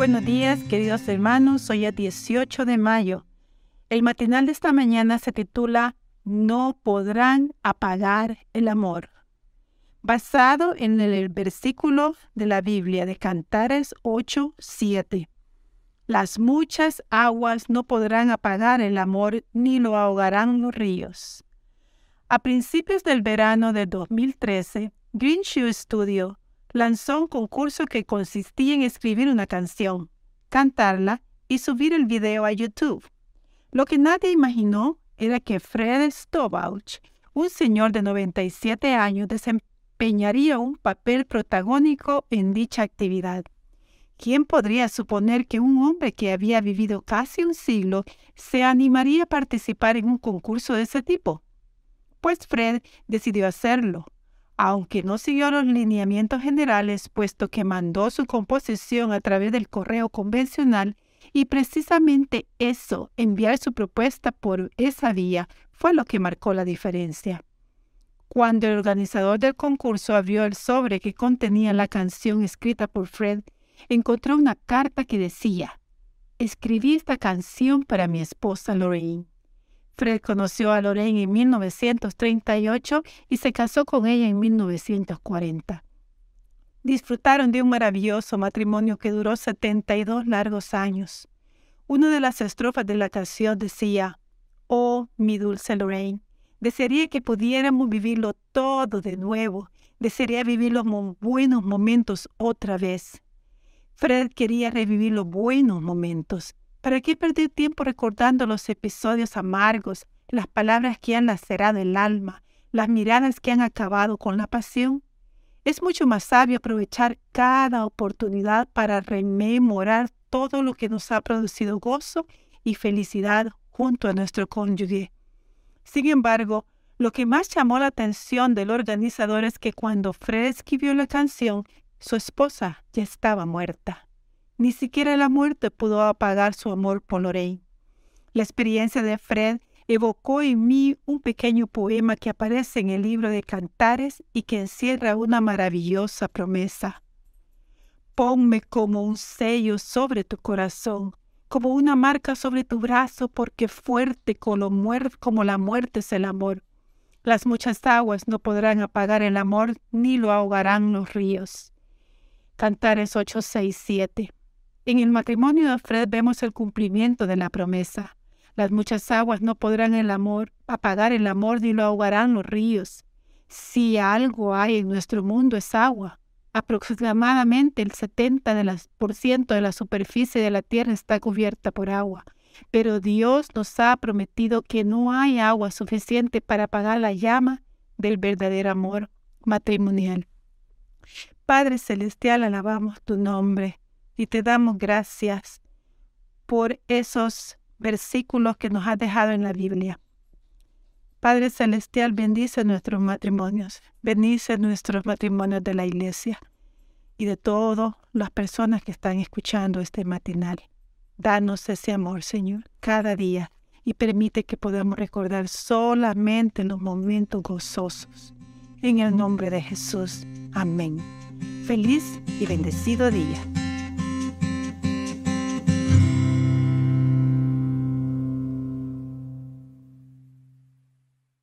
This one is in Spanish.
buenos días, queridos hermanos. Hoy es 18 de mayo. El matinal de esta mañana se titula No podrán apagar el amor. Basado en el versículo de la Biblia de Cantares 8, 7. Las muchas aguas no podrán apagar el amor ni lo ahogarán los ríos. A principios del verano de 2013, Green Shoe Studio lanzó un concurso que consistía en escribir una canción, cantarla y subir el video a YouTube. Lo que nadie imaginó era que Fred Stovauch, un señor de 97 años, desempeñaría un papel protagónico en dicha actividad. ¿Quién podría suponer que un hombre que había vivido casi un siglo se animaría a participar en un concurso de ese tipo? Pues Fred decidió hacerlo aunque no siguió los lineamientos generales, puesto que mandó su composición a través del correo convencional y precisamente eso, enviar su propuesta por esa vía, fue lo que marcó la diferencia. Cuando el organizador del concurso abrió el sobre que contenía la canción escrita por Fred, encontró una carta que decía, Escribí esta canción para mi esposa Lorraine. Fred conoció a Lorraine en 1938 y se casó con ella en 1940. Disfrutaron de un maravilloso matrimonio que duró 72 largos años. Una de las estrofas de la canción decía, Oh, mi dulce Lorraine, desearía que pudiéramos vivirlo todo de nuevo, desearía vivir los buenos momentos otra vez. Fred quería revivir los buenos momentos, ¿Para qué perder tiempo recordando los episodios amargos, las palabras que han lacerado el alma, las miradas que han acabado con la pasión? Es mucho más sabio aprovechar cada oportunidad para rememorar todo lo que nos ha producido gozo y felicidad junto a nuestro cónyuge. Sin embargo, lo que más llamó la atención del organizador es que cuando Fred escribió la canción, su esposa ya estaba muerta. Ni siquiera la muerte pudo apagar su amor por Lorraine. La experiencia de Fred evocó en mí un pequeño poema que aparece en el libro de Cantares y que encierra una maravillosa promesa. Ponme como un sello sobre tu corazón, como una marca sobre tu brazo, porque fuerte como la muerte es el amor. Las muchas aguas no podrán apagar el amor, ni lo ahogarán los ríos. Cantares 8, 6, 7. En el matrimonio de Fred vemos el cumplimiento de la promesa. Las muchas aguas no podrán el amor apagar el amor ni lo ahogarán los ríos. Si algo hay en nuestro mundo es agua. Aproximadamente el 70% de la superficie de la tierra está cubierta por agua. Pero Dios nos ha prometido que no hay agua suficiente para apagar la llama del verdadero amor matrimonial. Padre Celestial, alabamos tu nombre y te damos gracias por esos versículos que nos has dejado en la Biblia. Padre Celestial, bendice nuestros matrimonios, bendice nuestros matrimonios de la iglesia y de todas las personas que están escuchando este matinal. Danos ese amor, Señor, cada día y permite que podamos recordar solamente los momentos gozosos. En el nombre de Jesús. Amén. Feliz y bendecido día.